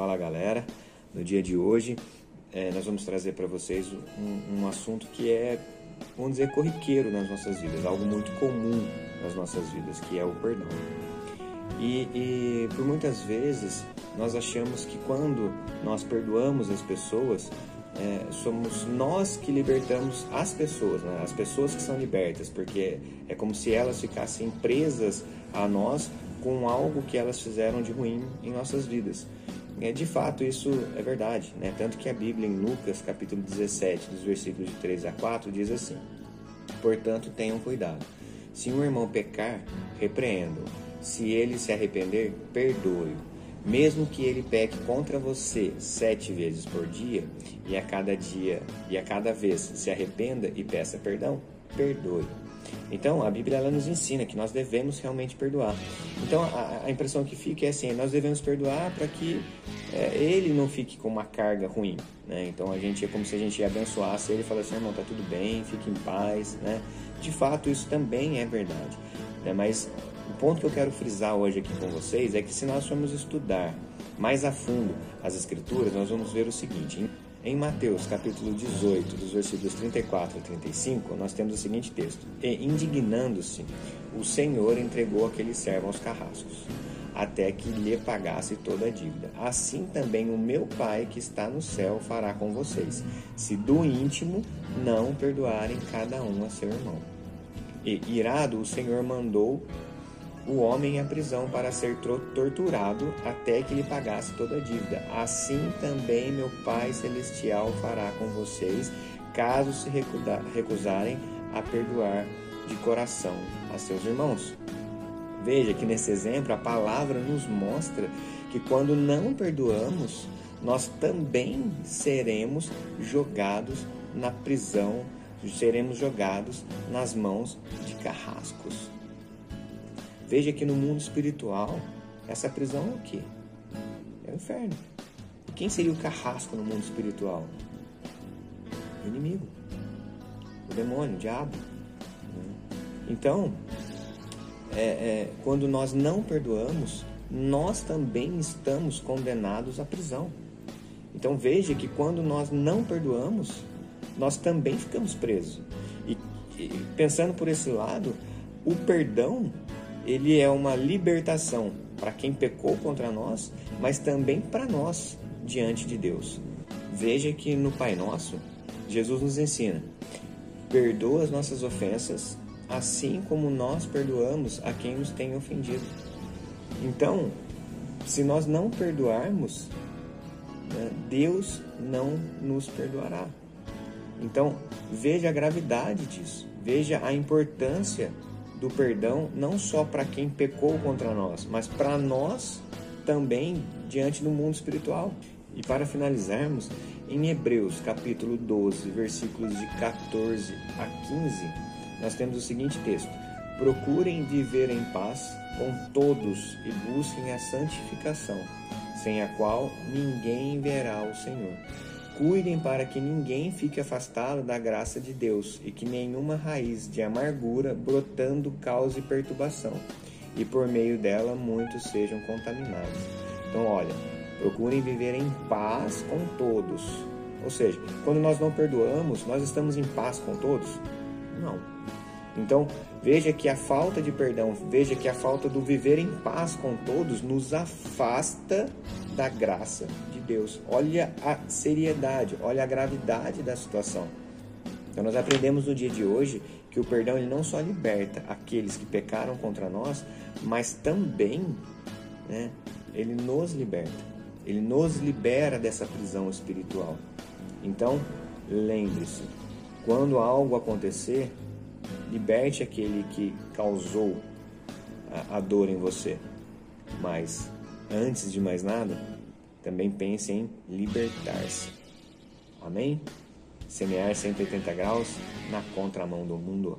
Fala galera, no dia de hoje é, nós vamos trazer para vocês um, um, assunto que é, vamos dizer, corriqueiro nas nossas vidas, algo muito comum nas nossas vidas, que é o perdão. E, e por muitas vezes nós achamos que quando nós perdoamos as pessoas, é, somos nós que libertamos as pessoas, né? as pessoas que são libertas, porque é como se elas ficassem presas a nós com algo que elas fizeram de ruim em nossas vidas. É, de fato, isso é verdade, né? tanto que a Bíblia em Lucas, capítulo 17, dos versículos de 3 a 4, diz assim: Portanto, tenham cuidado. Se um irmão pecar, repreenda-o. Se ele se arrepender, perdoe-o mesmo que ele peque contra você sete vezes por dia, e a cada dia e a cada vez se arrependa e peça perdão, perdoe. Então, a Bíblia ela nos ensina que nós devemos realmente perdoar. Então, a, a impressão que fica é assim: nós devemos perdoar para que é, ele não fique com uma carga ruim. Né? Então, a gente é como se a gente abençoasse ele e falasse: irmão, tá tudo bem, fique em paz. Né? De fato, isso também é verdade. Né? Mas o ponto que eu quero frisar hoje aqui com vocês é que se nós formos estudar mais a fundo as Escrituras, nós vamos ver o seguinte. Em Mateus capítulo 18, dos versículos 34 a 35, nós temos o seguinte texto: E indignando-se, o Senhor entregou aquele servo aos carrascos, até que lhe pagasse toda a dívida. Assim também o meu Pai que está no céu fará com vocês, se do íntimo não perdoarem cada um a seu irmão. E irado, o Senhor mandou o homem à prisão para ser torturado até que lhe pagasse toda a dívida. Assim também meu Pai Celestial fará com vocês, caso se recusarem a perdoar de coração a seus irmãos. Veja que nesse exemplo a palavra nos mostra que quando não perdoamos, nós também seremos jogados na prisão, seremos jogados nas mãos de carrascos. Veja que no mundo espiritual, essa prisão é o quê? É o inferno. Quem seria o carrasco no mundo espiritual? O inimigo, o demônio, o diabo. Então, é, é, quando nós não perdoamos, nós também estamos condenados à prisão. Então veja que quando nós não perdoamos, nós também ficamos presos. E, e pensando por esse lado, o perdão ele é uma libertação para quem pecou contra nós, mas também para nós diante de Deus. Veja que no Pai Nosso, Jesus nos ensina: perdoa as nossas ofensas, assim como nós perdoamos a quem nos tem ofendido. Então, se nós não perdoarmos, né, Deus não nos perdoará. Então, veja a gravidade disso, veja a importância do perdão não só para quem pecou contra nós, mas para nós também diante do mundo espiritual. E para finalizarmos, em Hebreus capítulo 12, versículos de 14 a 15, nós temos o seguinte texto: Procurem viver em paz com todos e busquem a santificação, sem a qual ninguém verá o Senhor. Cuidem para que ninguém fique afastado da graça de Deus e que nenhuma raiz de amargura brotando cause perturbação, e por meio dela muitos sejam contaminados. Então, olha, procurem viver em paz com todos. Ou seja, quando nós não perdoamos, nós estamos em paz com todos? Não. Então, veja que a falta de perdão, veja que a falta do viver em paz com todos nos afasta da graça de Deus. Olha a seriedade, olha a gravidade da situação. Então nós aprendemos no dia de hoje que o perdão ele não só liberta aqueles que pecaram contra nós, mas também né, ele nos liberta. Ele nos libera dessa prisão espiritual. Então, lembre-se, quando algo acontecer, liberte aquele que causou a, dor em você. Mas, antes de mais nada, também pense em libertar-se. Amém? Semear 180 graus na contramão do mundo.